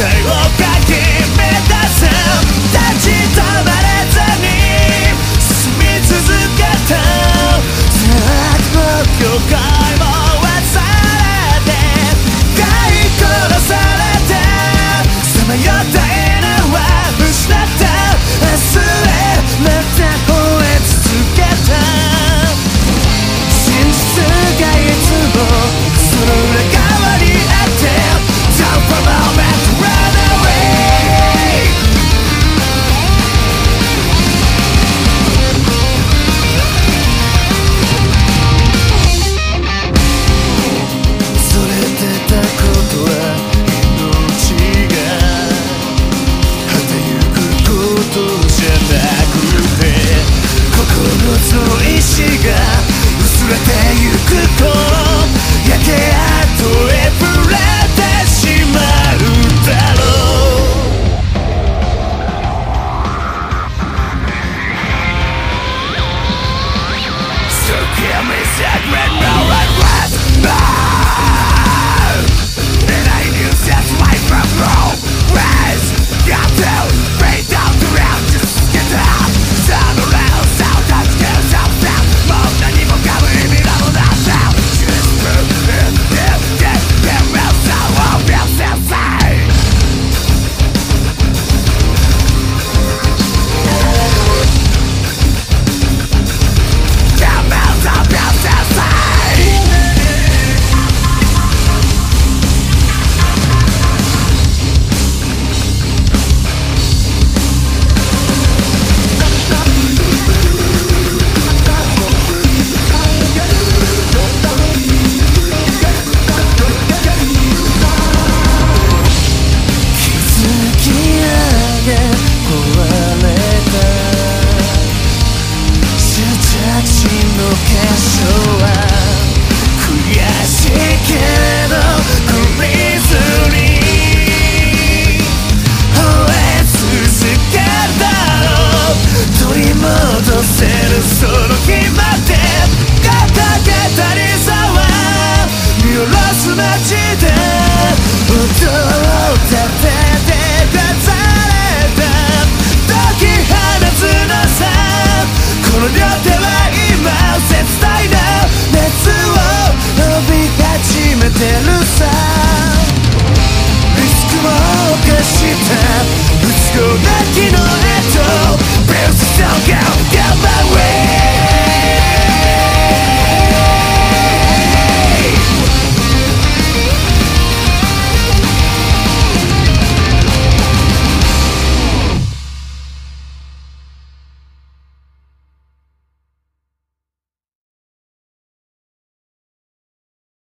day こじゃなくて心の石が薄れてゆく戻せるその日までガタたタにさは見下ろす街で音を立てて出された解き放つのさこの両手は今絶大な熱を伸び始めてるさリスクも犯した。不都合